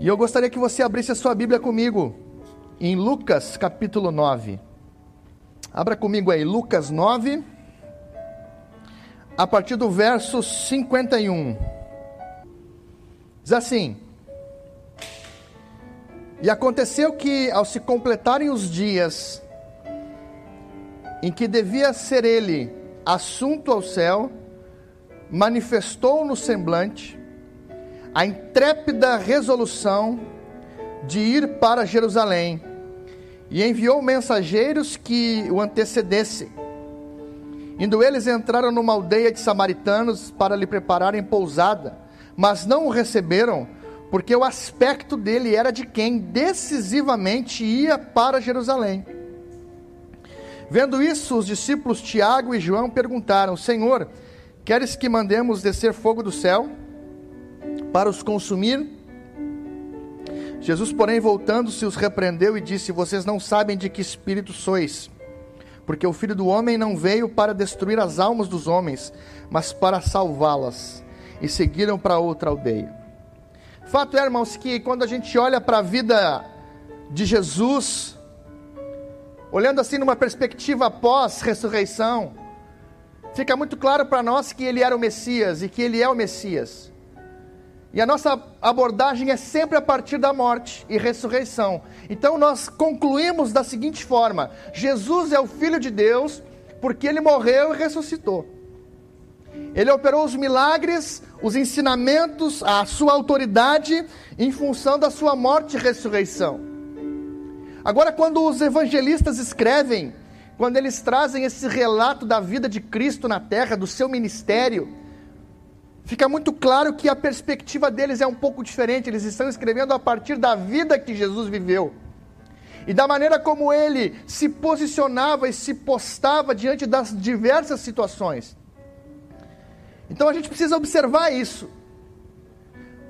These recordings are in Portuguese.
E eu gostaria que você abrisse a sua Bíblia comigo em Lucas capítulo 9. Abra comigo aí, Lucas 9, a partir do verso 51. Diz assim: E aconteceu que, ao se completarem os dias em que devia ser ele assunto ao céu, manifestou no semblante a intrépida resolução de ir para Jerusalém e enviou mensageiros que o antecedessem. Indo eles entraram numa aldeia de samaritanos para lhe prepararem pousada, mas não o receberam, porque o aspecto dele era de quem decisivamente ia para Jerusalém. Vendo isso, os discípulos Tiago e João perguntaram: Senhor, queres que mandemos descer fogo do céu para os consumir? Jesus, porém, voltando-se, os repreendeu e disse: Vocês não sabem de que espírito sois, porque o filho do homem não veio para destruir as almas dos homens, mas para salvá-las. E seguiram para outra aldeia. Fato é, irmãos, que quando a gente olha para a vida de Jesus, olhando assim numa perspectiva pós-ressurreição, fica muito claro para nós que ele era o Messias e que ele é o Messias. E a nossa abordagem é sempre a partir da morte e ressurreição. Então nós concluímos da seguinte forma: Jesus é o Filho de Deus porque ele morreu e ressuscitou. Ele operou os milagres, os ensinamentos, a sua autoridade em função da sua morte e ressurreição. Agora, quando os evangelistas escrevem, quando eles trazem esse relato da vida de Cristo na terra, do seu ministério, fica muito claro que a perspectiva deles é um pouco diferente. Eles estão escrevendo a partir da vida que Jesus viveu e da maneira como ele se posicionava e se postava diante das diversas situações. Então a gente precisa observar isso.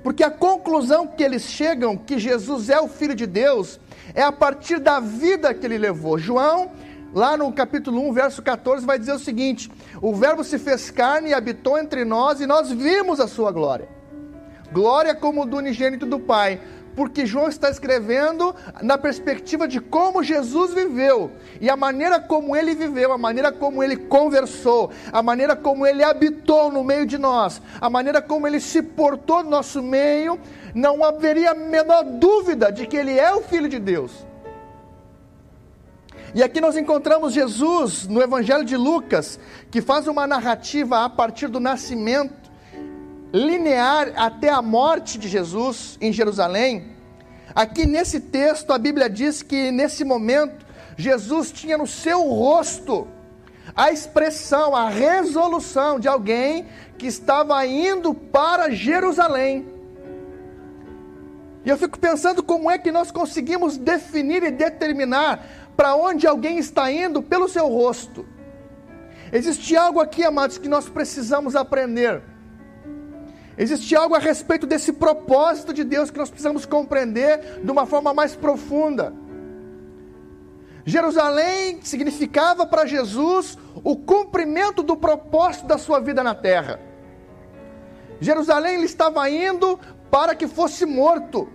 Porque a conclusão que eles chegam que Jesus é o Filho de Deus é a partir da vida que ele levou. João, lá no capítulo 1, verso 14, vai dizer o seguinte: O Verbo se fez carne e habitou entre nós, e nós vimos a sua glória. Glória como do unigênito do Pai, porque João está escrevendo na perspectiva de como Jesus viveu e a maneira como ele viveu, a maneira como ele conversou, a maneira como ele habitou no meio de nós, a maneira como ele se portou no nosso meio, não haveria a menor dúvida de que ele é o Filho de Deus. E aqui nós encontramos Jesus no Evangelho de Lucas, que faz uma narrativa a partir do nascimento linear até a morte de Jesus em Jerusalém. Aqui nesse texto, a Bíblia diz que nesse momento, Jesus tinha no seu rosto a expressão, a resolução de alguém que estava indo para Jerusalém. E eu fico pensando como é que nós conseguimos definir e determinar para onde alguém está indo pelo seu rosto. Existe algo aqui, amados, que nós precisamos aprender. Existe algo a respeito desse propósito de Deus que nós precisamos compreender de uma forma mais profunda. Jerusalém significava para Jesus o cumprimento do propósito da sua vida na terra. Jerusalém ele estava indo para que fosse morto.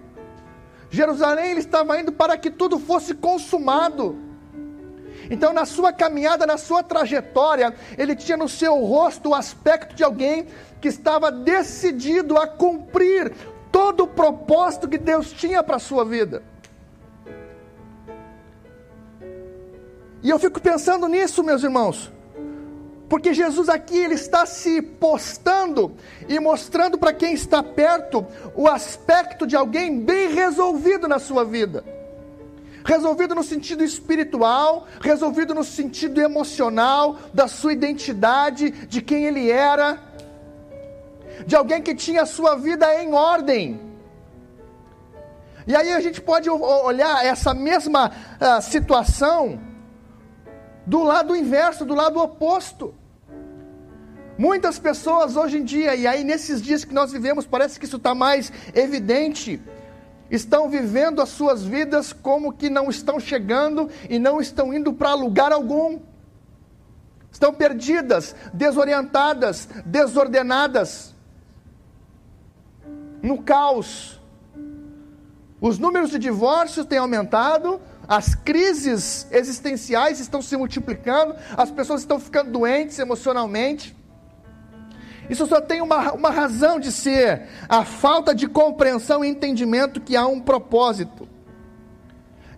Jerusalém ele estava indo para que tudo fosse consumado. Então, na sua caminhada, na sua trajetória, ele tinha no seu rosto o aspecto de alguém que estava decidido a cumprir todo o propósito que Deus tinha para a sua vida. E eu fico pensando nisso, meus irmãos. Porque Jesus aqui ele está se postando e mostrando para quem está perto o aspecto de alguém bem resolvido na sua vida resolvido no sentido espiritual, resolvido no sentido emocional, da sua identidade, de quem ele era, de alguém que tinha a sua vida em ordem. E aí a gente pode olhar essa mesma uh, situação do lado inverso, do lado oposto. Muitas pessoas hoje em dia, e aí nesses dias que nós vivemos, parece que isso está mais evidente estão vivendo as suas vidas como que não estão chegando e não estão indo para lugar algum. Estão perdidas, desorientadas, desordenadas, no caos. Os números de divórcios têm aumentado, as crises existenciais estão se multiplicando, as pessoas estão ficando doentes emocionalmente. Isso só tem uma, uma razão de ser: a falta de compreensão e entendimento que há um propósito.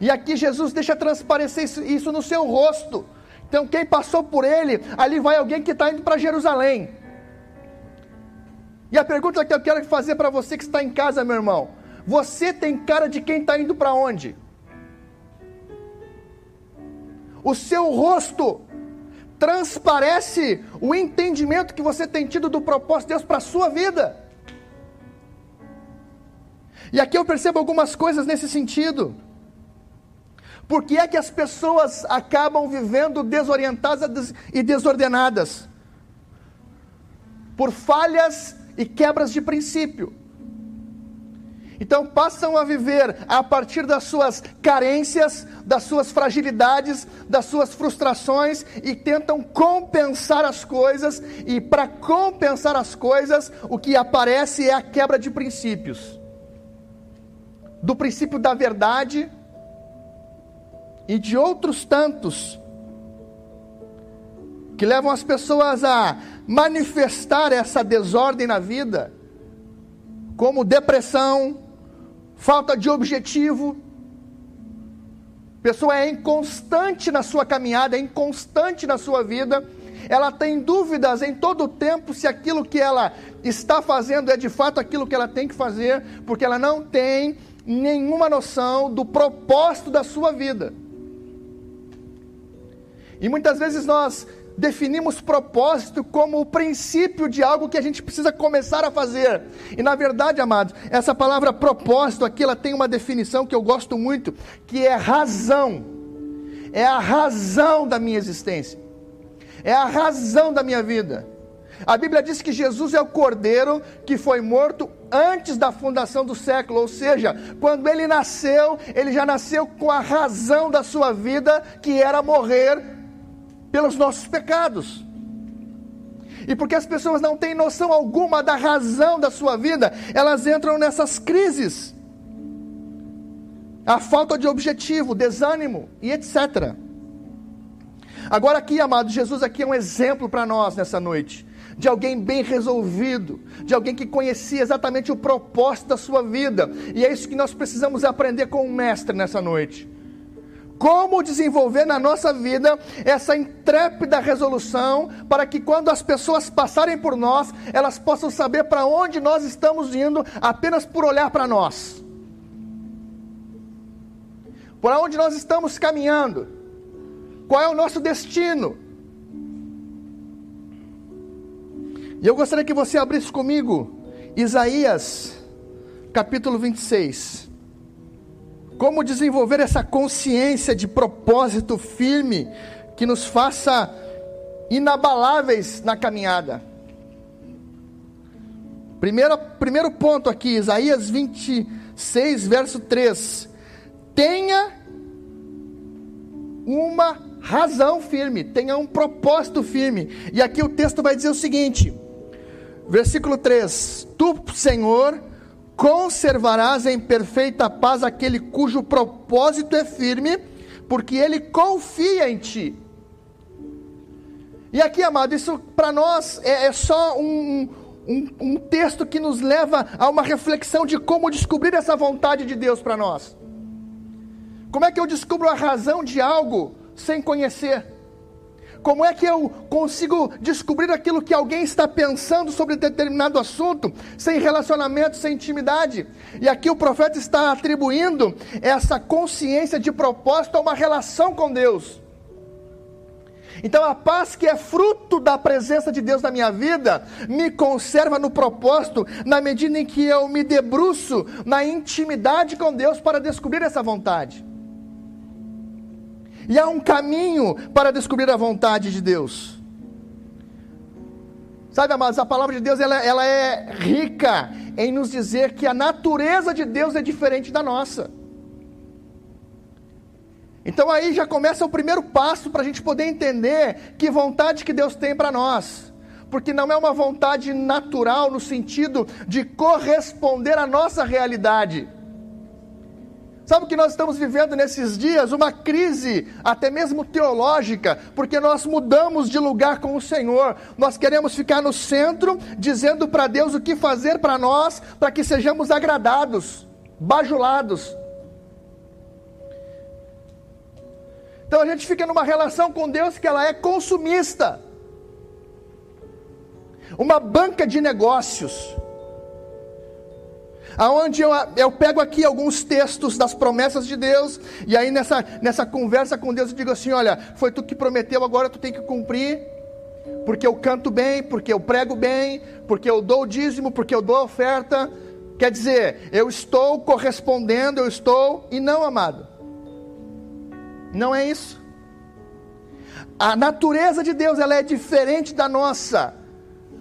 E aqui Jesus deixa transparecer isso, isso no seu rosto. Então, quem passou por ele, ali vai alguém que está indo para Jerusalém. E a pergunta que eu quero fazer para você que está em casa, meu irmão: você tem cara de quem está indo para onde? O seu rosto transparece o entendimento que você tem tido do propósito de Deus para a sua vida. E aqui eu percebo algumas coisas nesse sentido. Por que é que as pessoas acabam vivendo desorientadas e desordenadas? Por falhas e quebras de princípio. Então passam a viver a partir das suas carências, das suas fragilidades, das suas frustrações e tentam compensar as coisas, e para compensar as coisas, o que aparece é a quebra de princípios. Do princípio da verdade e de outros tantos que levam as pessoas a manifestar essa desordem na vida, como depressão, falta de objetivo. A pessoa é inconstante na sua caminhada, é inconstante na sua vida. Ela tem dúvidas em todo o tempo se aquilo que ela está fazendo é de fato aquilo que ela tem que fazer, porque ela não tem nenhuma noção do propósito da sua vida. E muitas vezes nós definimos propósito como o princípio de algo que a gente precisa começar a fazer. E na verdade, amados, essa palavra propósito aqui, ela tem uma definição que eu gosto muito, que é razão. É a razão da minha existência. É a razão da minha vida. A Bíblia diz que Jesus é o cordeiro que foi morto antes da fundação do século, ou seja, quando ele nasceu, ele já nasceu com a razão da sua vida, que era morrer pelos nossos pecados. E porque as pessoas não têm noção alguma da razão da sua vida, elas entram nessas crises. A falta de objetivo, desânimo e etc. Agora aqui, amado, Jesus aqui é um exemplo para nós nessa noite. De alguém bem resolvido, de alguém que conhecia exatamente o propósito da sua vida, e é isso que nós precisamos aprender com o Mestre nessa noite como desenvolver na nossa vida essa intrépida resolução para que quando as pessoas passarem por nós, elas possam saber para onde nós estamos indo apenas por olhar para nós. Por onde nós estamos caminhando? Qual é o nosso destino? E eu gostaria que você abrisse comigo Isaías, capítulo 26. Como desenvolver essa consciência de propósito firme que nos faça inabaláveis na caminhada? Primeiro, primeiro ponto aqui, Isaías 26, verso 3. Tenha uma razão firme, tenha um propósito firme. E aqui o texto vai dizer o seguinte, versículo 3: Tu, Senhor, conservarás em perfeita paz aquele cujo propósito é firme, porque ele confia em ti. E aqui, amado, isso para nós é, é só um, um, um texto que nos leva a uma reflexão de como descobrir essa vontade de Deus para nós. Como é que eu descubro a razão de algo sem conhecer? Como é que eu consigo descobrir aquilo que alguém está pensando sobre determinado assunto, sem relacionamento, sem intimidade? E aqui o profeta está atribuindo essa consciência de propósito a uma relação com Deus. Então a paz que é fruto da presença de Deus na minha vida, me conserva no propósito, na medida em que eu me debruço na intimidade com Deus para descobrir essa vontade. E há um caminho para descobrir a vontade de Deus. Sabe, amados, a palavra de Deus ela, ela é rica em nos dizer que a natureza de Deus é diferente da nossa. Então aí já começa o primeiro passo para a gente poder entender que vontade que Deus tem para nós. Porque não é uma vontade natural no sentido de corresponder à nossa realidade Sabe o que nós estamos vivendo nesses dias? Uma crise, até mesmo teológica, porque nós mudamos de lugar com o Senhor. Nós queremos ficar no centro, dizendo para Deus o que fazer para nós, para que sejamos agradados, bajulados. Então a gente fica numa relação com Deus que ela é consumista. Uma banca de negócios aonde eu, eu pego aqui alguns textos das promessas de Deus, e aí nessa, nessa conversa com Deus eu digo assim: olha, foi tu que prometeu, agora tu tem que cumprir, porque eu canto bem, porque eu prego bem, porque eu dou o dízimo, porque eu dou a oferta. Quer dizer, eu estou correspondendo, eu estou, e não, amado, não é isso. A natureza de Deus ela é diferente da nossa.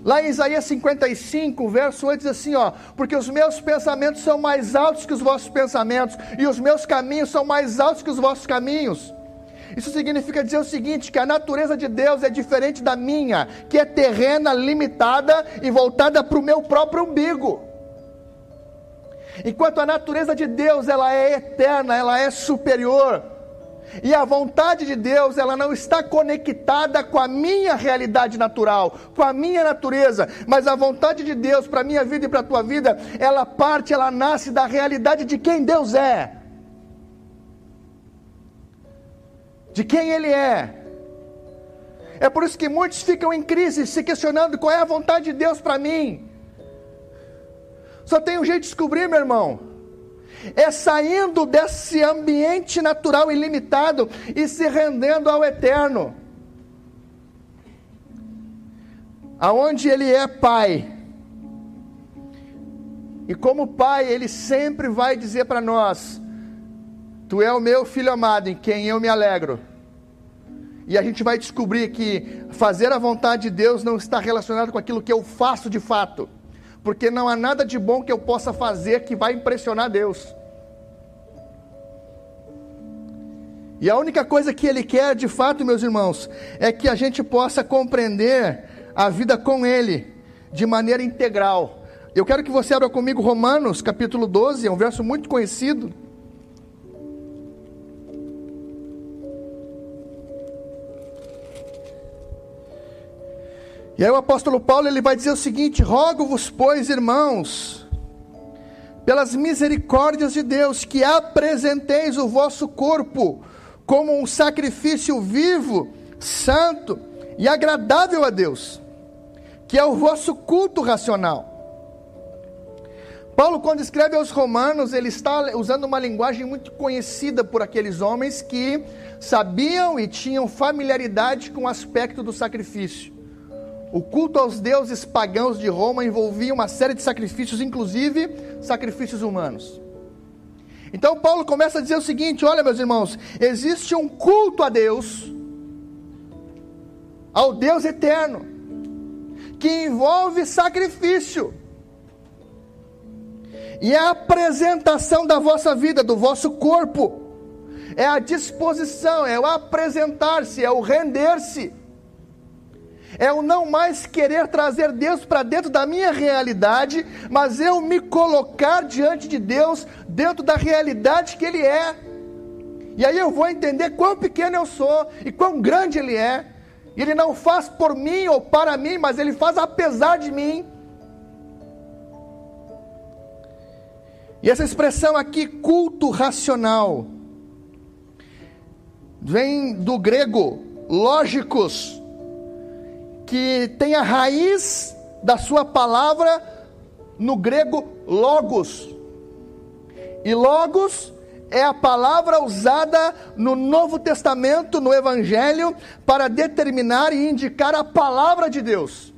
Lá em Isaías 55, verso 8 diz assim, ó: "Porque os meus pensamentos são mais altos que os vossos pensamentos, e os meus caminhos são mais altos que os vossos caminhos." Isso significa dizer o seguinte: que a natureza de Deus é diferente da minha, que é terrena, limitada e voltada para o meu próprio umbigo. Enquanto a natureza de Deus ela é eterna, ela é superior. E a vontade de Deus, ela não está conectada com a minha realidade natural, com a minha natureza, mas a vontade de Deus para a minha vida e para a tua vida, ela parte, ela nasce da realidade de quem Deus é. De quem Ele é. É por isso que muitos ficam em crise, se questionando qual é a vontade de Deus para mim. Só tem um jeito de descobrir, meu irmão é saindo desse ambiente natural ilimitado e se rendendo ao eterno. Aonde ele é pai. E como pai, ele sempre vai dizer para nós: Tu é o meu filho amado, em quem eu me alegro. E a gente vai descobrir que fazer a vontade de Deus não está relacionado com aquilo que eu faço de fato porque não há nada de bom que eu possa fazer que vai impressionar Deus. E a única coisa que Ele quer, de fato, meus irmãos, é que a gente possa compreender a vida com Ele de maneira integral. Eu quero que você abra comigo Romanos, capítulo 12, é um verso muito conhecido. E aí o apóstolo Paulo ele vai dizer o seguinte: Rogo-vos, pois, irmãos, pelas misericórdias de Deus, que apresenteis o vosso corpo como um sacrifício vivo, santo e agradável a Deus, que é o vosso culto racional. Paulo, quando escreve aos Romanos, ele está usando uma linguagem muito conhecida por aqueles homens que sabiam e tinham familiaridade com o aspecto do sacrifício. O culto aos deuses pagãos de Roma envolvia uma série de sacrifícios, inclusive sacrifícios humanos. Então Paulo começa a dizer o seguinte: olha, meus irmãos, existe um culto a Deus, ao Deus eterno, que envolve sacrifício. E é a apresentação da vossa vida, do vosso corpo, é a disposição, é o apresentar-se, é o render-se é o não mais querer trazer Deus para dentro da minha realidade, mas eu me colocar diante de Deus, dentro da realidade que Ele é. E aí eu vou entender quão pequeno eu sou e quão grande Ele é. Ele não faz por mim ou para mim, mas Ele faz apesar de mim. E essa expressão aqui, culto racional, vem do grego lógicos, que tem a raiz da sua palavra no grego logos. E logos é a palavra usada no Novo Testamento, no Evangelho, para determinar e indicar a palavra de Deus.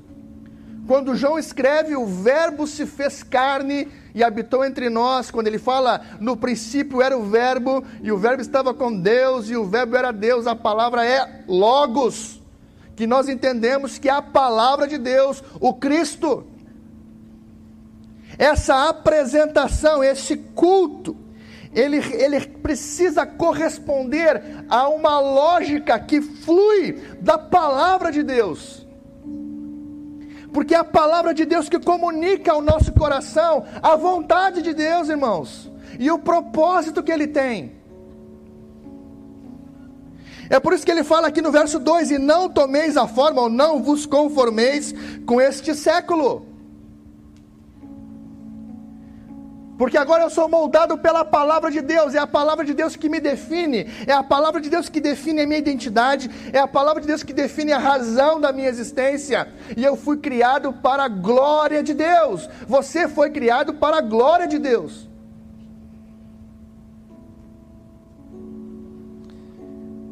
Quando João escreve, o Verbo se fez carne e habitou entre nós, quando ele fala, no princípio era o Verbo, e o Verbo estava com Deus, e o Verbo era Deus, a palavra é Logos que nós entendemos que a palavra de Deus, o Cristo. Essa apresentação, esse culto, ele, ele precisa corresponder a uma lógica que flui da palavra de Deus. Porque é a palavra de Deus que comunica ao nosso coração a vontade de Deus, irmãos. e o propósito que ele tem. É por isso que ele fala aqui no verso 2: E não tomeis a forma, ou não vos conformeis com este século. Porque agora eu sou moldado pela palavra de Deus, é a palavra de Deus que me define, é a palavra de Deus que define a minha identidade, é a palavra de Deus que define a razão da minha existência. E eu fui criado para a glória de Deus. Você foi criado para a glória de Deus.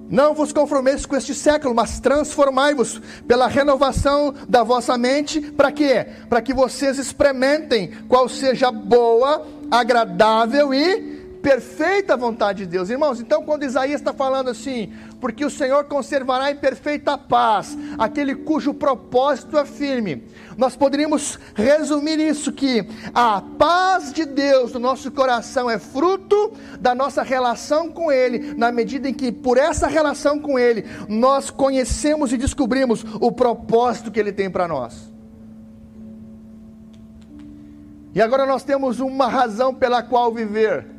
Não vos conformeis com este século, mas transformai-vos pela renovação da vossa mente, para quê? Para que vocês experimentem qual seja boa, agradável e perfeita vontade de Deus. Irmãos, então quando Isaías está falando assim, porque o Senhor conservará em perfeita paz aquele cujo propósito é firme, nós poderíamos resumir isso que a paz de Deus no nosso coração é fruto da nossa relação com Ele, na medida em que por essa relação com Ele nós conhecemos e descobrimos o propósito que Ele tem para nós. E agora nós temos uma razão pela qual viver.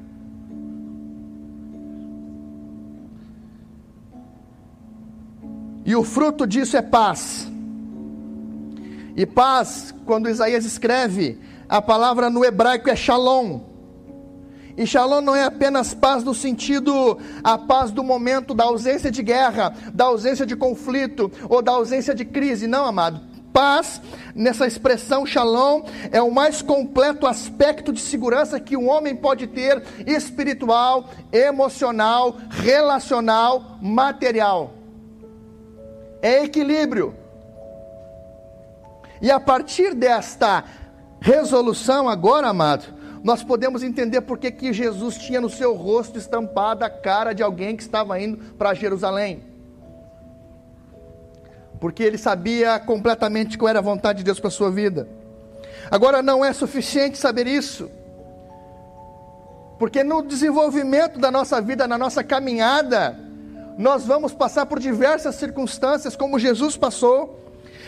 E o fruto disso é paz. E paz, quando Isaías escreve, a palavra no hebraico é shalom. E shalom não é apenas paz no sentido a paz do momento da ausência de guerra, da ausência de conflito ou da ausência de crise, não, amado paz, nessa expressão shalom, é o mais completo aspecto de segurança que um homem pode ter espiritual, emocional, relacional, material. É equilíbrio. E a partir desta resolução, agora, amado, nós podemos entender por que, que Jesus tinha no seu rosto estampada a cara de alguém que estava indo para Jerusalém porque ele sabia completamente qual era a vontade de Deus para a sua vida. Agora, não é suficiente saber isso, porque no desenvolvimento da nossa vida, na nossa caminhada, nós vamos passar por diversas circunstâncias, como Jesus passou.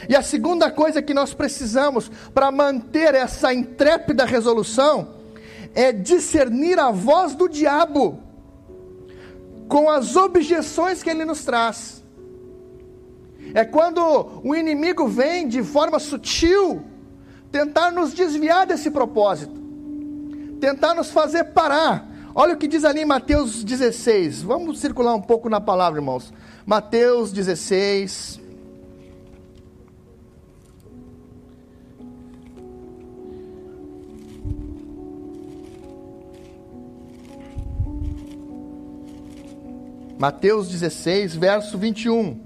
E a segunda coisa que nós precisamos para manter essa intrépida resolução é discernir a voz do diabo com as objeções que ele nos traz. É quando o inimigo vem de forma sutil tentar nos desviar desse propósito, tentar nos fazer parar. Olha o que diz ali em Mateus 16. Vamos circular um pouco na palavra, irmãos. Mateus 16. Mateus 16, verso 21.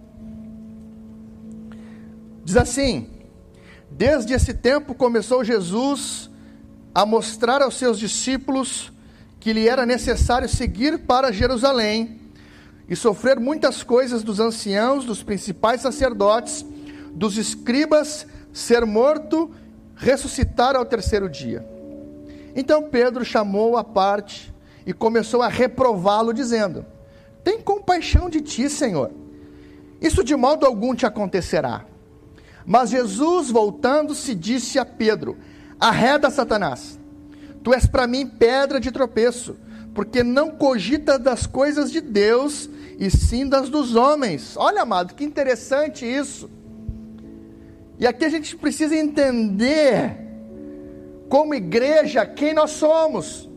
Diz assim: Desde esse tempo começou Jesus a mostrar aos seus discípulos que lhe era necessário seguir para Jerusalém e sofrer muitas coisas dos anciãos, dos principais sacerdotes, dos escribas, ser morto, ressuscitar ao terceiro dia. Então Pedro chamou a parte e começou a reprová-lo, dizendo: Tem compaixão de ti, Senhor. Isso de modo algum te acontecerá. Mas Jesus, voltando-se, disse a Pedro: Arreda, Satanás, tu és para mim pedra de tropeço, porque não cogita das coisas de Deus, e sim das dos homens. Olha, amado, que interessante isso. E aqui a gente precisa entender, como igreja, quem nós somos.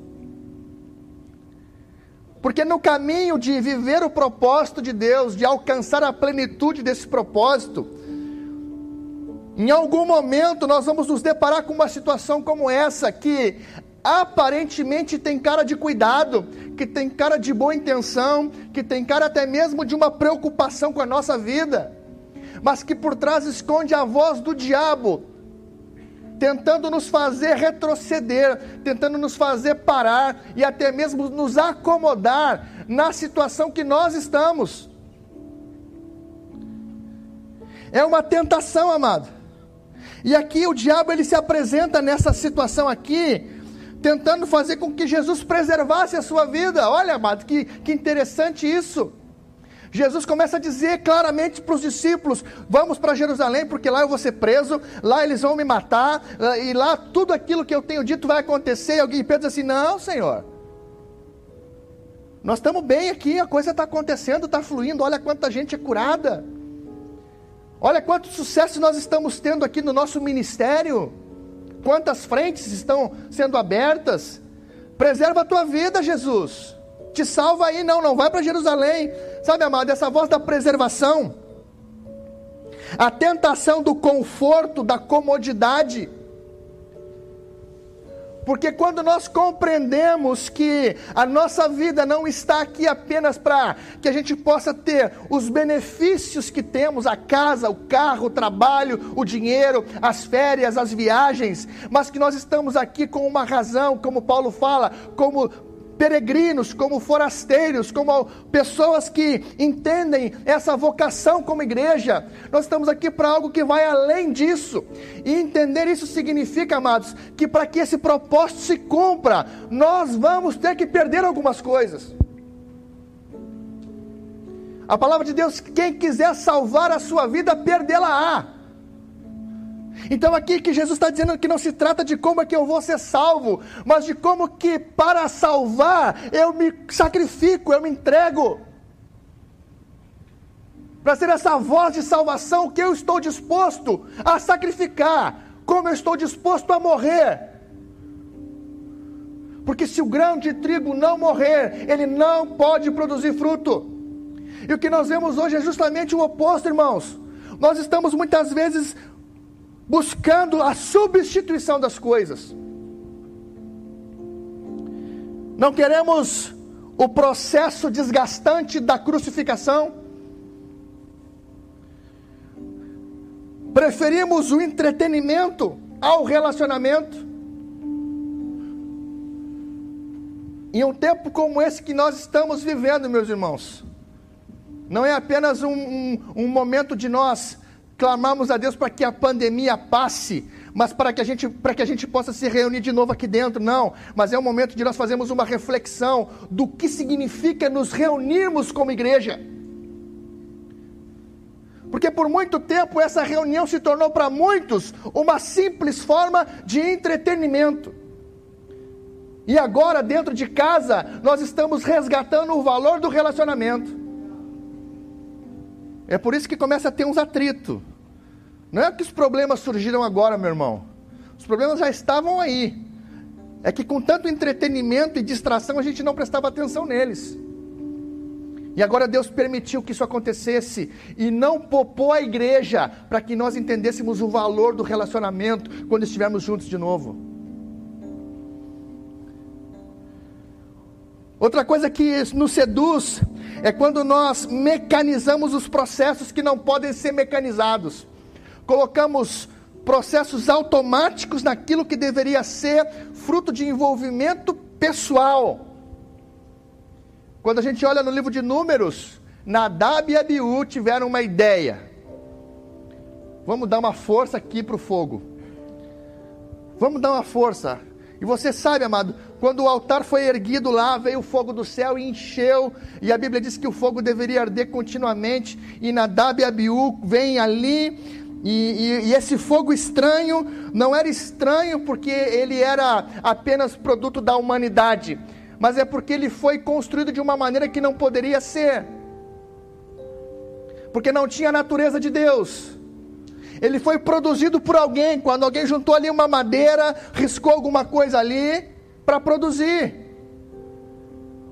Porque no caminho de viver o propósito de Deus, de alcançar a plenitude desse propósito, em algum momento nós vamos nos deparar com uma situação como essa, que aparentemente tem cara de cuidado, que tem cara de boa intenção, que tem cara até mesmo de uma preocupação com a nossa vida, mas que por trás esconde a voz do diabo, tentando nos fazer retroceder, tentando nos fazer parar e até mesmo nos acomodar na situação que nós estamos. É uma tentação, amado. E aqui o diabo ele se apresenta nessa situação aqui, tentando fazer com que Jesus preservasse a sua vida. Olha, amado, que, que interessante isso. Jesus começa a dizer claramente para os discípulos: Vamos para Jerusalém, porque lá eu vou ser preso, lá eles vão me matar, e lá tudo aquilo que eu tenho dito vai acontecer. E alguém Pedro diz assim: Não, Senhor, Nós estamos bem aqui, a coisa está acontecendo, está fluindo, olha quanta gente é curada. Olha quanto sucesso nós estamos tendo aqui no nosso ministério. Quantas frentes estão sendo abertas. Preserva a tua vida, Jesus. Te salva aí, não, não vai para Jerusalém. Sabe, amado, essa voz da preservação, a tentação do conforto, da comodidade, porque quando nós compreendemos que a nossa vida não está aqui apenas para que a gente possa ter os benefícios que temos, a casa, o carro, o trabalho, o dinheiro, as férias, as viagens, mas que nós estamos aqui com uma razão, como Paulo fala, como peregrinos, como forasteiros, como pessoas que entendem essa vocação como igreja. Nós estamos aqui para algo que vai além disso. E entender isso significa, amados, que para que esse propósito se cumpra, nós vamos ter que perder algumas coisas. A palavra de Deus, quem quiser salvar a sua vida, perdê-la-á. Então aqui que Jesus está dizendo que não se trata de como é que eu vou ser salvo, mas de como que para salvar eu me sacrifico, eu me entrego. Para ser essa voz de salvação que eu estou disposto a sacrificar, como eu estou disposto a morrer. Porque se o grão de trigo não morrer, ele não pode produzir fruto. E o que nós vemos hoje é justamente o oposto, irmãos. Nós estamos muitas vezes buscando a substituição das coisas. Não queremos o processo desgastante da crucificação. Preferimos o entretenimento ao relacionamento. Em um tempo como esse que nós estamos vivendo, meus irmãos, não é apenas um, um, um momento de nós clamamos a Deus para que a pandemia passe, mas para que, a gente, para que a gente possa se reunir de novo aqui dentro, não. Mas é o momento de nós fazermos uma reflexão do que significa nos reunirmos como igreja. Porque por muito tempo essa reunião se tornou para muitos uma simples forma de entretenimento. E agora, dentro de casa, nós estamos resgatando o valor do relacionamento. É por isso que começa a ter uns atritos. Não é que os problemas surgiram agora, meu irmão. Os problemas já estavam aí. É que com tanto entretenimento e distração a gente não prestava atenção neles. E agora Deus permitiu que isso acontecesse e não popou a igreja para que nós entendêssemos o valor do relacionamento quando estivermos juntos de novo. Outra coisa que nos seduz é quando nós mecanizamos os processos que não podem ser mecanizados. Colocamos processos automáticos naquilo que deveria ser fruto de envolvimento pessoal. Quando a gente olha no livro de Números, Nadab e Abiú tiveram uma ideia. Vamos dar uma força aqui para o fogo. Vamos dar uma força. E você sabe, amado, quando o altar foi erguido lá, veio o fogo do céu e encheu, e a Bíblia diz que o fogo deveria arder continuamente, e Nadab e Abiú vêm ali, e, e, e, esse fogo estranho não era estranho porque ele era apenas produto da humanidade, mas é porque ele foi construído de uma maneira que não poderia ser, porque não tinha a natureza de Deus. Ele foi produzido por alguém, quando alguém juntou ali uma madeira, riscou alguma coisa ali para produzir.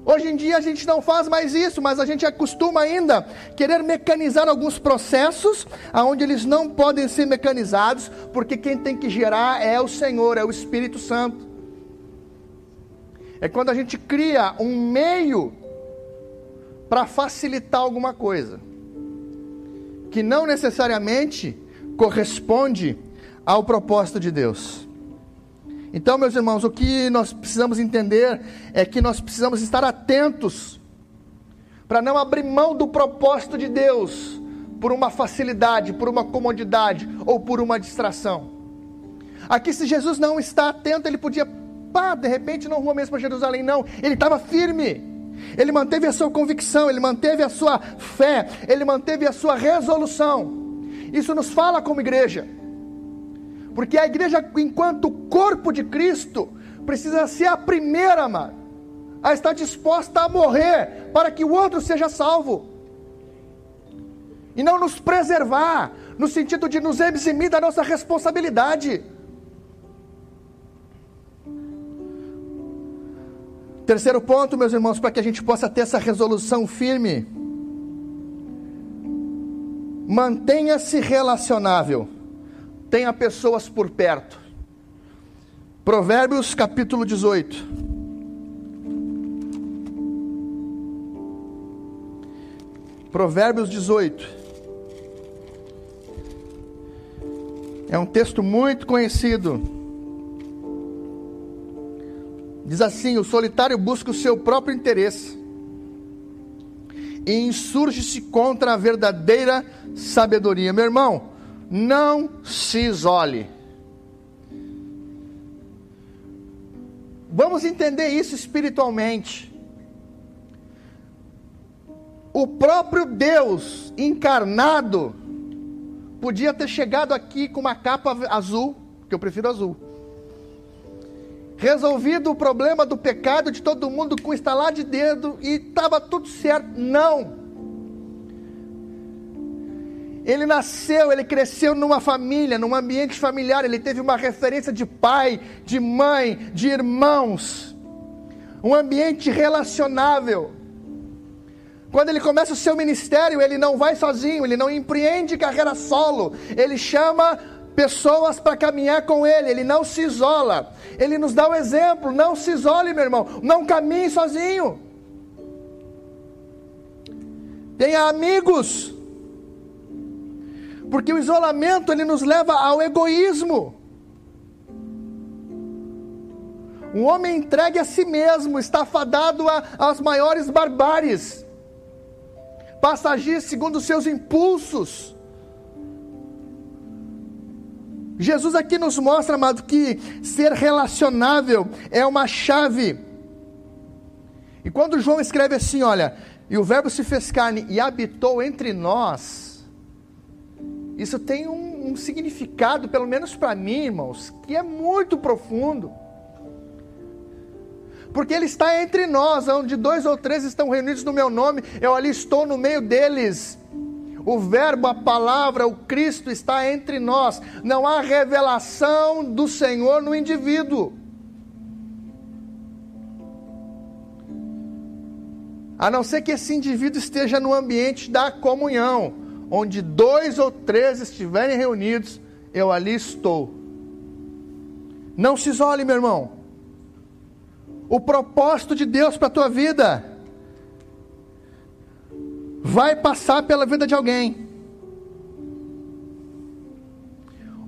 Hoje em dia a gente não faz mais isso, mas a gente acostuma ainda querer mecanizar alguns processos aonde eles não podem ser mecanizados, porque quem tem que gerar é o Senhor, é o Espírito Santo. É quando a gente cria um meio para facilitar alguma coisa, que não necessariamente corresponde ao propósito de Deus. Então, meus irmãos, o que nós precisamos entender é que nós precisamos estar atentos para não abrir mão do propósito de Deus por uma facilidade, por uma comodidade ou por uma distração. Aqui, se Jesus não está atento, ele podia, pá, de repente não vou mesmo para Jerusalém, não. Ele estava firme. Ele manteve a sua convicção, ele manteve a sua fé, ele manteve a sua resolução. Isso nos fala como igreja. Porque a igreja, enquanto corpo de Cristo, precisa ser a primeira, a estar disposta a morrer para que o outro seja salvo. E não nos preservar, no sentido de nos eximir da nossa responsabilidade. Terceiro ponto, meus irmãos, para que a gente possa ter essa resolução firme. Mantenha-se relacionável. Tenha pessoas por perto. Provérbios capítulo 18. Provérbios 18. É um texto muito conhecido. Diz assim: O solitário busca o seu próprio interesse e insurge-se contra a verdadeira sabedoria. Meu irmão, não se isole. Vamos entender isso espiritualmente. O próprio Deus encarnado podia ter chegado aqui com uma capa azul, que eu prefiro azul resolvido o problema do pecado de todo mundo com estalar de dedo e estava tudo certo. Não. Ele nasceu, ele cresceu numa família, num ambiente familiar, ele teve uma referência de pai, de mãe, de irmãos, um ambiente relacionável. Quando ele começa o seu ministério, ele não vai sozinho, ele não empreende carreira solo, ele chama pessoas para caminhar com Ele, Ele não se isola, Ele nos dá o exemplo: não se isole, meu irmão, não caminhe sozinho. Tenha amigos, porque o isolamento ele nos leva ao egoísmo. Um homem entregue a si mesmo está fadado às maiores barbáries, passa a agir segundo os seus impulsos Jesus aqui nos mostra, amado, que ser relacionável é uma chave. E quando João escreve assim, olha, e o Verbo se fez carne e habitou entre nós, isso tem um, um significado, pelo menos para mim, irmãos, que é muito profundo. Porque Ele está entre nós, onde dois ou três estão reunidos no meu nome, eu ali estou no meio deles. O Verbo, a palavra, o Cristo está entre nós. Não há revelação do Senhor no indivíduo. A não ser que esse indivíduo esteja no ambiente da comunhão, onde dois ou três estiverem reunidos, eu ali estou. Não se isole, meu irmão. O propósito de Deus para a tua vida vai passar pela vida de alguém.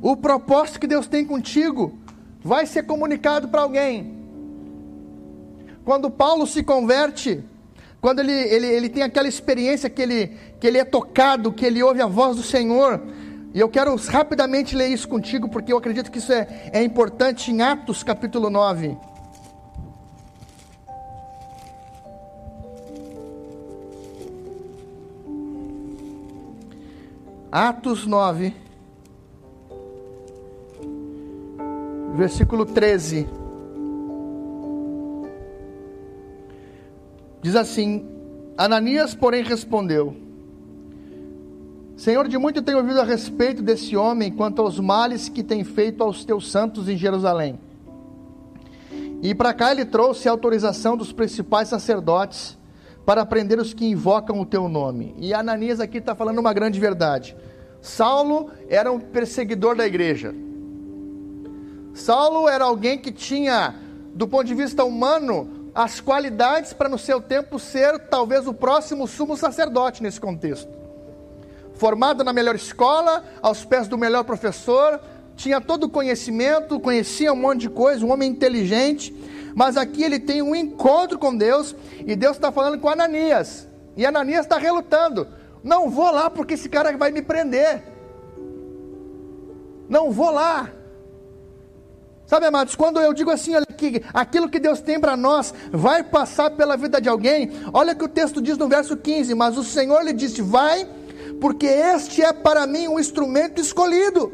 O propósito que Deus tem contigo vai ser comunicado para alguém. Quando Paulo se converte, quando ele, ele, ele tem aquela experiência que ele, que ele é tocado, que ele ouve a voz do Senhor, e eu quero rapidamente ler isso contigo, porque eu acredito que isso é, é importante em Atos capítulo 9. Atos 9, versículo 13. Diz assim: Ananias, porém, respondeu: Senhor, de muito tenho ouvido a respeito desse homem quanto aos males que tem feito aos teus santos em Jerusalém. E para cá ele trouxe a autorização dos principais sacerdotes para prender os que invocam o teu nome. E Ananias aqui está falando uma grande verdade. Saulo era um perseguidor da igreja. Saulo era alguém que tinha, do ponto de vista humano, as qualidades para no seu tempo ser talvez o próximo sumo sacerdote nesse contexto. Formado na melhor escola, aos pés do melhor professor, tinha todo o conhecimento, conhecia um monte de coisa, um homem inteligente, mas aqui ele tem um encontro com Deus e Deus está falando com Ananias. E Ananias está relutando. Não vou lá porque esse cara vai me prender. Não vou lá. Sabe, amados, quando eu digo assim, olha que aquilo que Deus tem para nós vai passar pela vida de alguém, olha que o texto diz no verso 15: Mas o Senhor lhe disse: Vai, porque este é para mim um instrumento escolhido.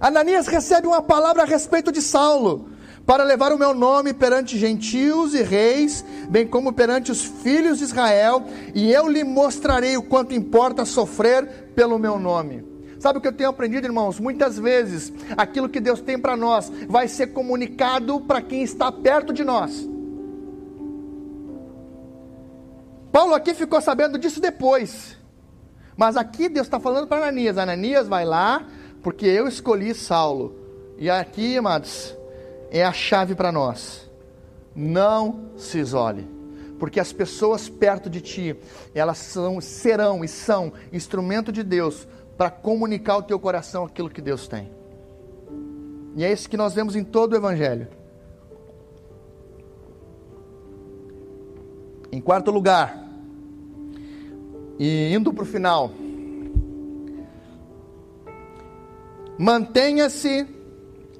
Ananias recebe uma palavra a respeito de Saulo. para levar o meu nome perante gentios e reis, bem como perante os filhos de Israel, e eu lhe mostrarei o quanto importa sofrer pelo meu nome. Sabe o que eu tenho aprendido, irmãos? Muitas vezes aquilo que Deus tem para nós vai ser comunicado para quem está perto de nós. Paulo aqui ficou sabendo disso depois. Mas aqui Deus está falando para Ananias: Ananias, vai lá, porque eu escolhi Saulo. E aqui, amados, é a chave para nós. Não se isole, porque as pessoas perto de ti, elas são, serão e são instrumento de Deus para comunicar ao teu coração aquilo que Deus tem. E é isso que nós vemos em todo o Evangelho. Em quarto lugar, e indo para o final, mantenha-se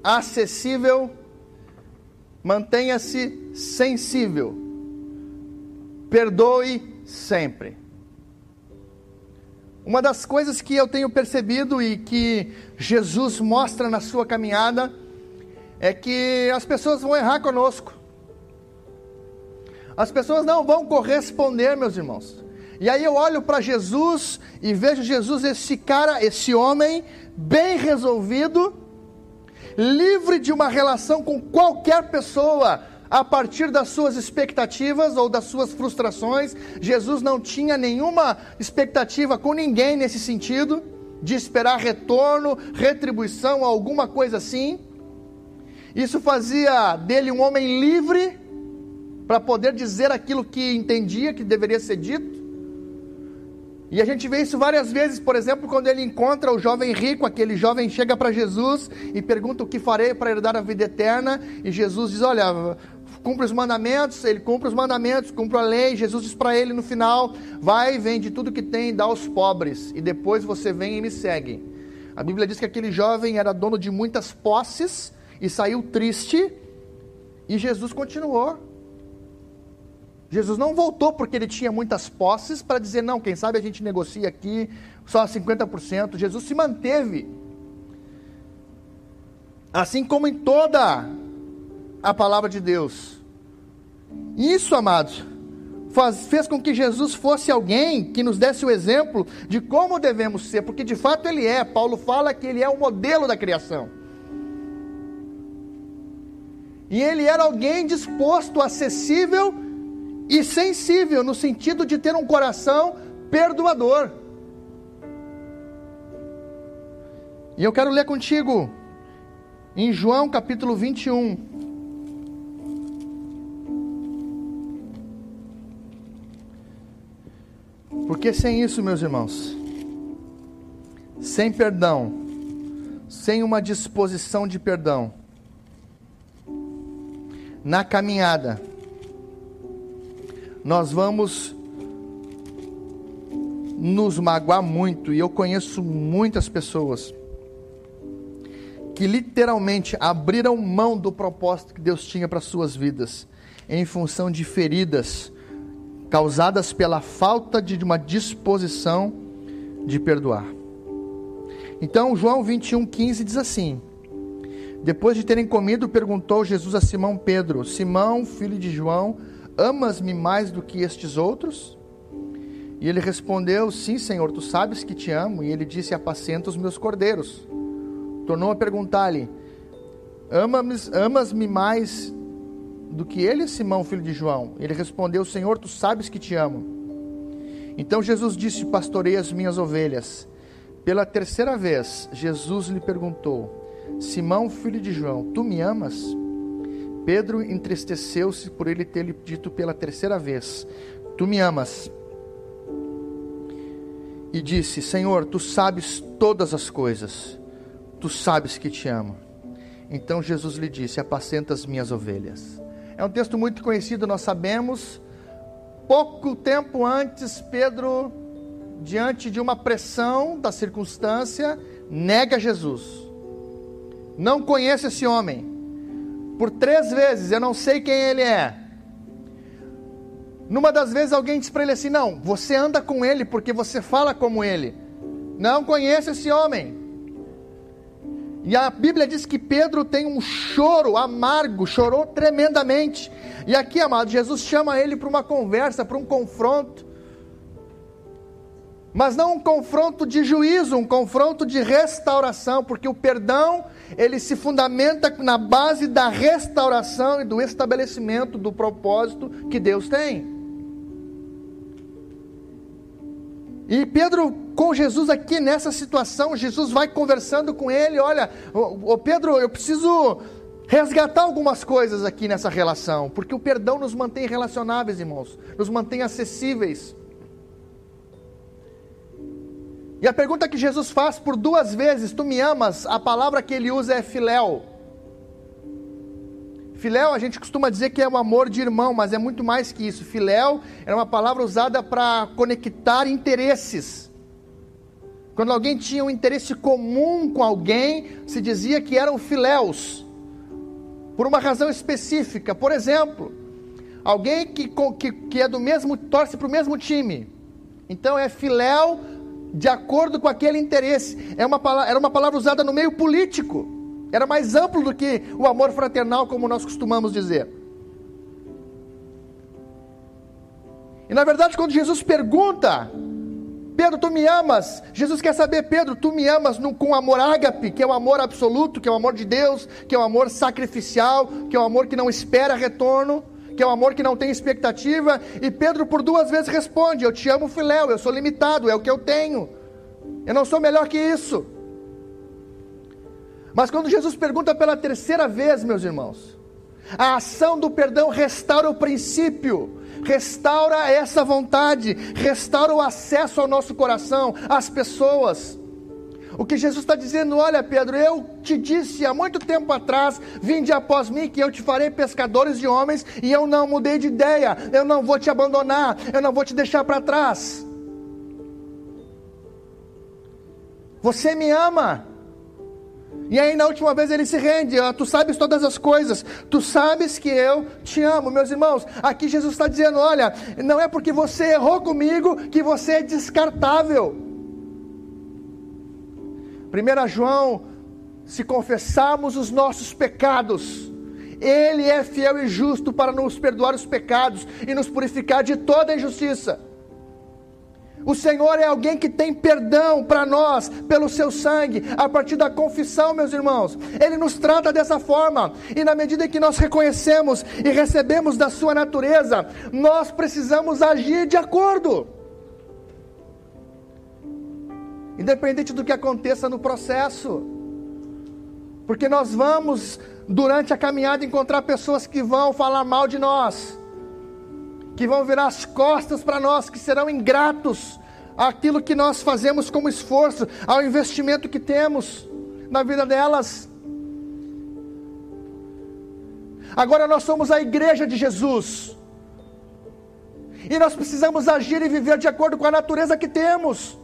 acessível Mantenha-se sensível. Perdoe sempre. Uma das coisas que eu tenho percebido e que Jesus mostra na sua caminhada é que as pessoas vão errar conosco. As pessoas não vão corresponder, meus irmãos. E aí eu olho para Jesus e vejo Jesus, esse cara, esse homem, bem resolvido, livre de uma relação com qualquer pessoa a partir das suas expectativas ou das suas frustrações. Jesus não tinha nenhuma expectativa com ninguém nesse sentido, de esperar retorno, retribuição, alguma coisa assim. Isso fazia dele um homem livre para poder dizer aquilo que entendia que deveria ser dito. E a gente vê isso várias vezes, por exemplo, quando ele encontra o jovem rico, aquele jovem chega para Jesus e pergunta o que farei para herdar a vida eterna, e Jesus diz: Olha, cumpre os mandamentos, ele cumpre os mandamentos, cumpre a lei. Jesus diz para ele no final: Vai, vende tudo que tem dá aos pobres, e depois você vem e me segue. A Bíblia diz que aquele jovem era dono de muitas posses e saiu triste, e Jesus continuou. Jesus não voltou porque ele tinha muitas posses para dizer, não, quem sabe a gente negocia aqui só 50%. Jesus se manteve. Assim como em toda a palavra de Deus. Isso, amados, faz, fez com que Jesus fosse alguém que nos desse o exemplo de como devemos ser, porque de fato ele é. Paulo fala que ele é o modelo da criação. E ele era alguém disposto, acessível e sensível no sentido de ter um coração perdoador. E eu quero ler contigo em João capítulo 21. Porque sem isso, meus irmãos, sem perdão, sem uma disposição de perdão, na caminhada, nós vamos nos magoar muito, e eu conheço muitas pessoas que literalmente abriram mão do propósito que Deus tinha para suas vidas, em função de feridas causadas pela falta de uma disposição de perdoar. Então, João 21:15 diz assim: Depois de terem comido, perguntou Jesus a Simão Pedro: Simão, filho de João, Amas-me mais do que estes outros? E ele respondeu: Sim, Senhor, tu sabes que te amo. E ele disse: Apacenta os meus cordeiros. Tornou a perguntar-lhe: Amas-me mais do que ele, Simão, filho de João? Ele respondeu: Senhor, tu sabes que te amo. Então Jesus disse: Pastorei as minhas ovelhas. Pela terceira vez, Jesus lhe perguntou: Simão, filho de João, tu me amas? Pedro entristeceu-se por ele ter lhe dito pela terceira vez: Tu me amas. E disse: Senhor, tu sabes todas as coisas, tu sabes que te amo. Então Jesus lhe disse: Apacenta as minhas ovelhas. É um texto muito conhecido, nós sabemos. Pouco tempo antes, Pedro, diante de uma pressão da circunstância, nega Jesus. Não conhece esse homem por três vezes, eu não sei quem ele é. Numa das vezes alguém diz para ele assim: Não, você anda com ele porque você fala como ele. Não conheço esse homem. E a Bíblia diz que Pedro tem um choro amargo, chorou tremendamente. E aqui, amado, Jesus chama ele para uma conversa, para um confronto. Mas não um confronto de juízo, um confronto de restauração, porque o perdão, ele se fundamenta na base da restauração e do estabelecimento do propósito que Deus tem. E Pedro, com Jesus aqui nessa situação, Jesus vai conversando com ele: olha, ô, ô Pedro, eu preciso resgatar algumas coisas aqui nessa relação, porque o perdão nos mantém relacionáveis, irmãos, nos mantém acessíveis. E a pergunta que Jesus faz por duas vezes: Tu me amas? A palavra que ele usa é filéu. Filéu, a gente costuma dizer que é o amor de irmão, mas é muito mais que isso. Filéu era uma palavra usada para conectar interesses. Quando alguém tinha um interesse comum com alguém, se dizia que eram filéus, por uma razão específica. Por exemplo, alguém que, que, que é do mesmo, torce para o mesmo time. Então é filéu de acordo com aquele interesse. É uma, era uma palavra usada no meio político. Era mais amplo do que o amor fraternal, como nós costumamos dizer. E na verdade, quando Jesus pergunta, Pedro, tu me amas? Jesus quer saber, Pedro, tu me amas no, com amor ágape, que é o amor absoluto, que é o amor de Deus, que é o amor sacrificial, que é o amor que não espera retorno, que é o amor que não tem expectativa. E Pedro, por duas vezes, responde: Eu te amo, filéu, eu sou limitado, é o que eu tenho. Eu não sou melhor que isso. Mas quando Jesus pergunta pela terceira vez, meus irmãos, a ação do perdão restaura o princípio, restaura essa vontade, restaura o acesso ao nosso coração, às pessoas. O que Jesus está dizendo, olha Pedro, eu te disse há muito tempo atrás, vinde após mim, que eu te farei pescadores de homens, e eu não mudei de ideia, eu não vou te abandonar, eu não vou te deixar para trás. Você me ama, e aí na última vez ele se rende, ó, tu sabes todas as coisas, tu sabes que eu te amo, meus irmãos. Aqui Jesus está dizendo: olha, não é porque você errou comigo que você é descartável. 1 João, se confessarmos os nossos pecados, Ele é fiel e justo para nos perdoar os pecados e nos purificar de toda injustiça. O Senhor é alguém que tem perdão para nós pelo seu sangue, a partir da confissão, meus irmãos. Ele nos trata dessa forma, e na medida que nós reconhecemos e recebemos da sua natureza, nós precisamos agir de acordo. Independente do que aconteça no processo. Porque nós vamos, durante a caminhada, encontrar pessoas que vão falar mal de nós que vão virar as costas para nós, que serão ingratos àquilo que nós fazemos como esforço, ao investimento que temos na vida delas. Agora nós somos a igreja de Jesus. E nós precisamos agir e viver de acordo com a natureza que temos.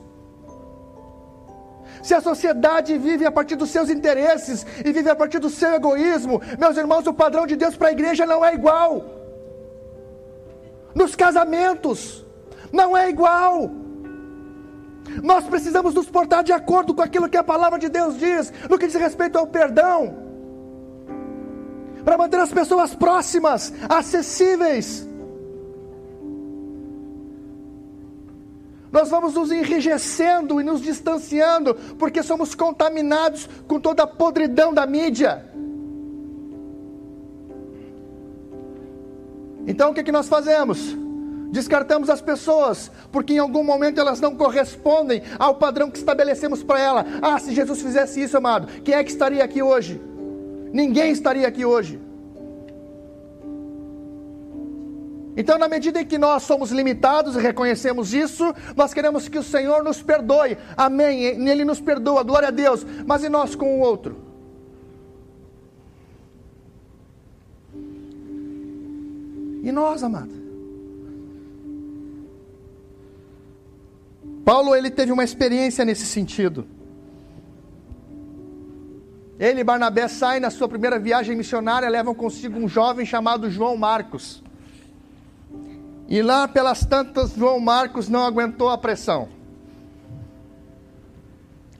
Se a sociedade vive a partir dos seus interesses e vive a partir do seu egoísmo, meus irmãos, o padrão de Deus para a igreja não é igual nos casamentos, não é igual. Nós precisamos nos portar de acordo com aquilo que a palavra de Deus diz, no que diz respeito ao perdão, para manter as pessoas próximas, acessíveis. Nós vamos nos enrijecendo e nos distanciando, porque somos contaminados com toda a podridão da mídia. Então o que, que nós fazemos? Descartamos as pessoas, porque em algum momento elas não correspondem ao padrão que estabelecemos para ela. Ah, se Jesus fizesse isso, amado, quem é que estaria aqui hoje? Ninguém estaria aqui hoje. Então, na medida em que nós somos limitados e reconhecemos isso, nós queremos que o Senhor nos perdoe. Amém. Ele nos perdoa, glória a Deus. Mas e nós com o outro? E nós, amado? Paulo ele teve uma experiência nesse sentido. Ele e Barnabé saem na sua primeira viagem missionária, levam consigo um jovem chamado João Marcos. E lá pelas tantas, João Marcos não aguentou a pressão.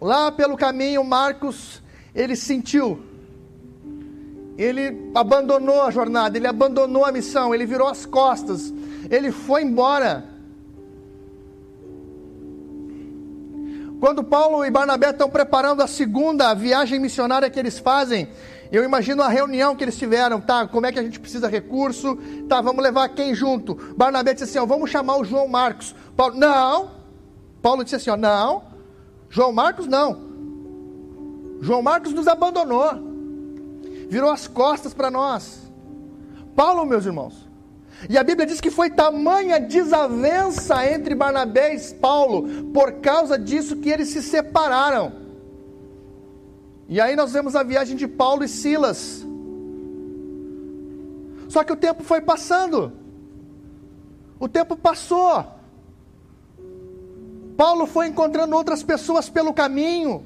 Lá pelo caminho, Marcos ele sentiu. Ele abandonou a jornada, ele abandonou a missão, ele virou as costas, ele foi embora. Quando Paulo e Barnabé estão preparando a segunda viagem missionária que eles fazem, eu imagino a reunião que eles tiveram, tá? Como é que a gente precisa recurso? Tá, vamos levar quem junto? Barnabé disse assim: ó, vamos chamar o João Marcos. Paulo, não. Paulo disse assim: ó, não. João Marcos não. João Marcos nos abandonou, virou as costas para nós. Paulo, meus irmãos, e a Bíblia diz que foi tamanha desavença entre Barnabé e Paulo, por causa disso que eles se separaram. E aí nós vemos a viagem de Paulo e Silas. Só que o tempo foi passando. O tempo passou. Paulo foi encontrando outras pessoas pelo caminho.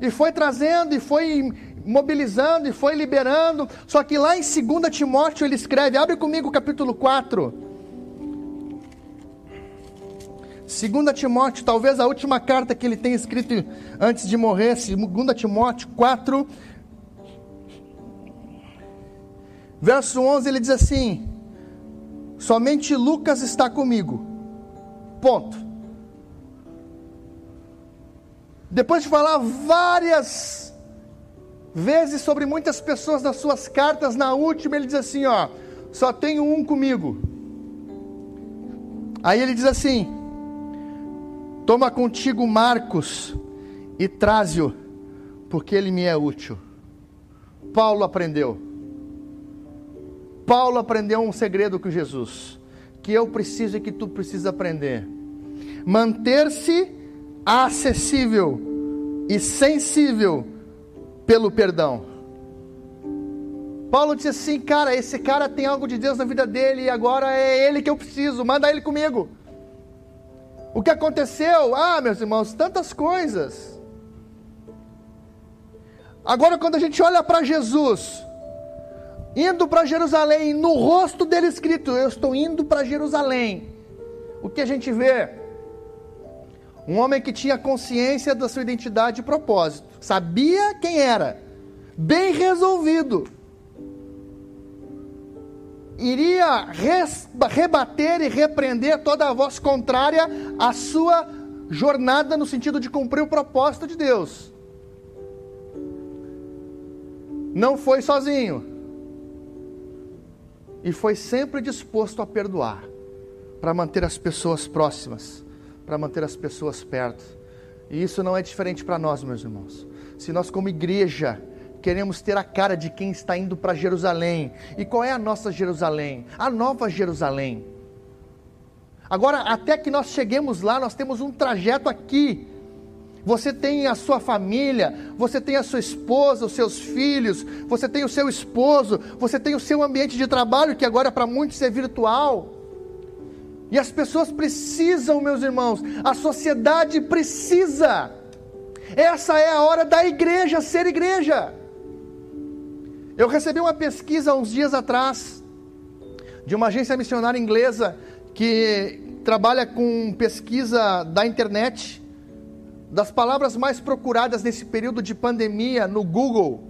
E foi trazendo, e foi mobilizando, e foi liberando. Só que lá em 2 Timóteo ele escreve, abre comigo o capítulo 4. 2 Timóteo, talvez a última carta que ele tem escrito antes de morrer, 2 Timóteo 4, verso 11, ele diz assim: Somente Lucas está comigo. Ponto. Depois de falar várias vezes sobre muitas pessoas nas suas cartas, na última ele diz assim: Ó, só tenho um comigo. Aí ele diz assim: Toma contigo Marcos e traze-o, porque ele me é útil. Paulo aprendeu. Paulo aprendeu um segredo com Jesus, que eu preciso e que tu precisa aprender. Manter-se acessível e sensível pelo perdão. Paulo disse assim, cara, esse cara tem algo de Deus na vida dele e agora é ele que eu preciso, manda ele comigo. O que aconteceu? Ah, meus irmãos, tantas coisas. Agora, quando a gente olha para Jesus, indo para Jerusalém, no rosto dele escrito: Eu estou indo para Jerusalém. O que a gente vê? Um homem que tinha consciência da sua identidade e propósito, sabia quem era, bem resolvido. Iria rebater e repreender toda a voz contrária à sua jornada no sentido de cumprir o propósito de Deus. Não foi sozinho. E foi sempre disposto a perdoar, para manter as pessoas próximas para manter as pessoas perto. E isso não é diferente para nós, meus irmãos. Se nós, como igreja, queremos ter a cara de quem está indo para Jerusalém. E qual é a nossa Jerusalém? A nova Jerusalém. Agora, até que nós cheguemos lá, nós temos um trajeto aqui. Você tem a sua família, você tem a sua esposa, os seus filhos, você tem o seu esposo, você tem o seu ambiente de trabalho, que agora para muitos é virtual. E as pessoas precisam, meus irmãos, a sociedade precisa. Essa é a hora da igreja ser igreja. Eu recebi uma pesquisa uns dias atrás de uma agência missionária inglesa que trabalha com pesquisa da internet, das palavras mais procuradas nesse período de pandemia no Google.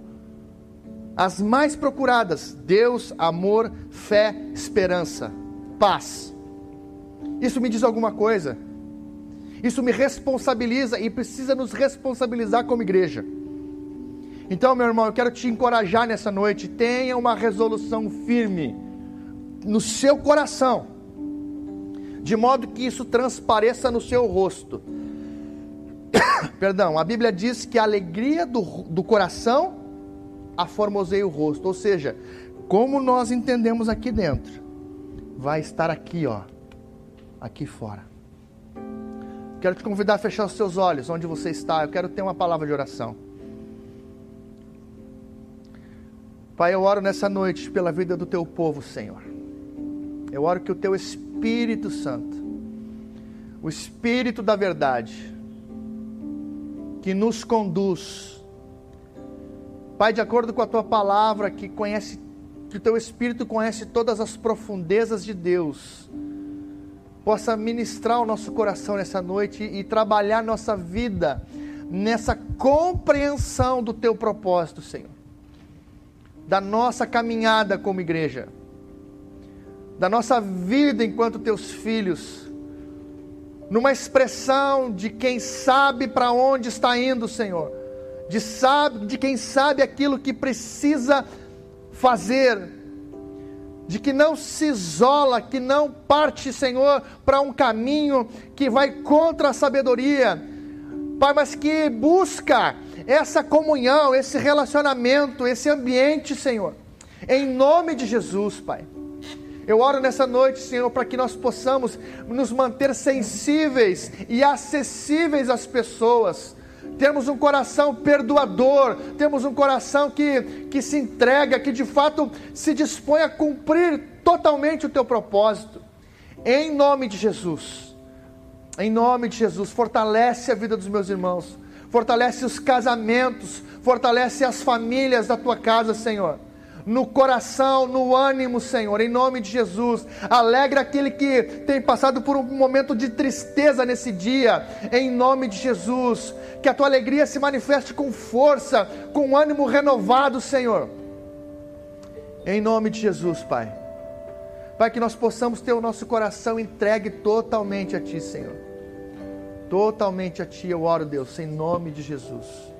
As mais procuradas: Deus, amor, fé, esperança, paz. Isso me diz alguma coisa. Isso me responsabiliza e precisa nos responsabilizar como igreja. Então, meu irmão, eu quero te encorajar nessa noite. Tenha uma resolução firme no seu coração, de modo que isso transpareça no seu rosto. Perdão, a Bíblia diz que a alegria do, do coração aformoseia o rosto. Ou seja, como nós entendemos aqui dentro, vai estar aqui, ó, aqui fora. Quero te convidar a fechar os seus olhos onde você está. Eu quero ter uma palavra de oração. Pai, eu oro nessa noite pela vida do teu povo, Senhor. Eu oro que o teu Espírito Santo, o Espírito da verdade, que nos conduz, Pai, de acordo com a tua palavra, que conhece, que o teu Espírito conhece todas as profundezas de Deus possa ministrar o nosso coração nessa noite e trabalhar nossa vida nessa compreensão do teu propósito, Senhor, da nossa caminhada como igreja, da nossa vida enquanto teus filhos, numa expressão de quem sabe para onde está indo, Senhor, de sabe de quem sabe aquilo que precisa fazer de que não se isola, que não parte, Senhor, para um caminho que vai contra a sabedoria, Pai, mas que busca essa comunhão, esse relacionamento, esse ambiente, Senhor, em nome de Jesus, Pai. Eu oro nessa noite, Senhor, para que nós possamos nos manter sensíveis e acessíveis às pessoas temos um coração perdoador, temos um coração que, que se entrega, que de fato se dispõe a cumprir totalmente o teu propósito. Em nome de Jesus, em nome de Jesus, fortalece a vida dos meus irmãos, fortalece os casamentos, fortalece as famílias da tua casa, Senhor no coração, no ânimo, Senhor, em nome de Jesus. Alegra aquele que tem passado por um momento de tristeza nesse dia, em nome de Jesus. Que a tua alegria se manifeste com força, com ânimo renovado, Senhor. Em nome de Jesus, Pai. Pai, que nós possamos ter o nosso coração entregue totalmente a Ti, Senhor. Totalmente a Ti eu oro, Deus, em nome de Jesus.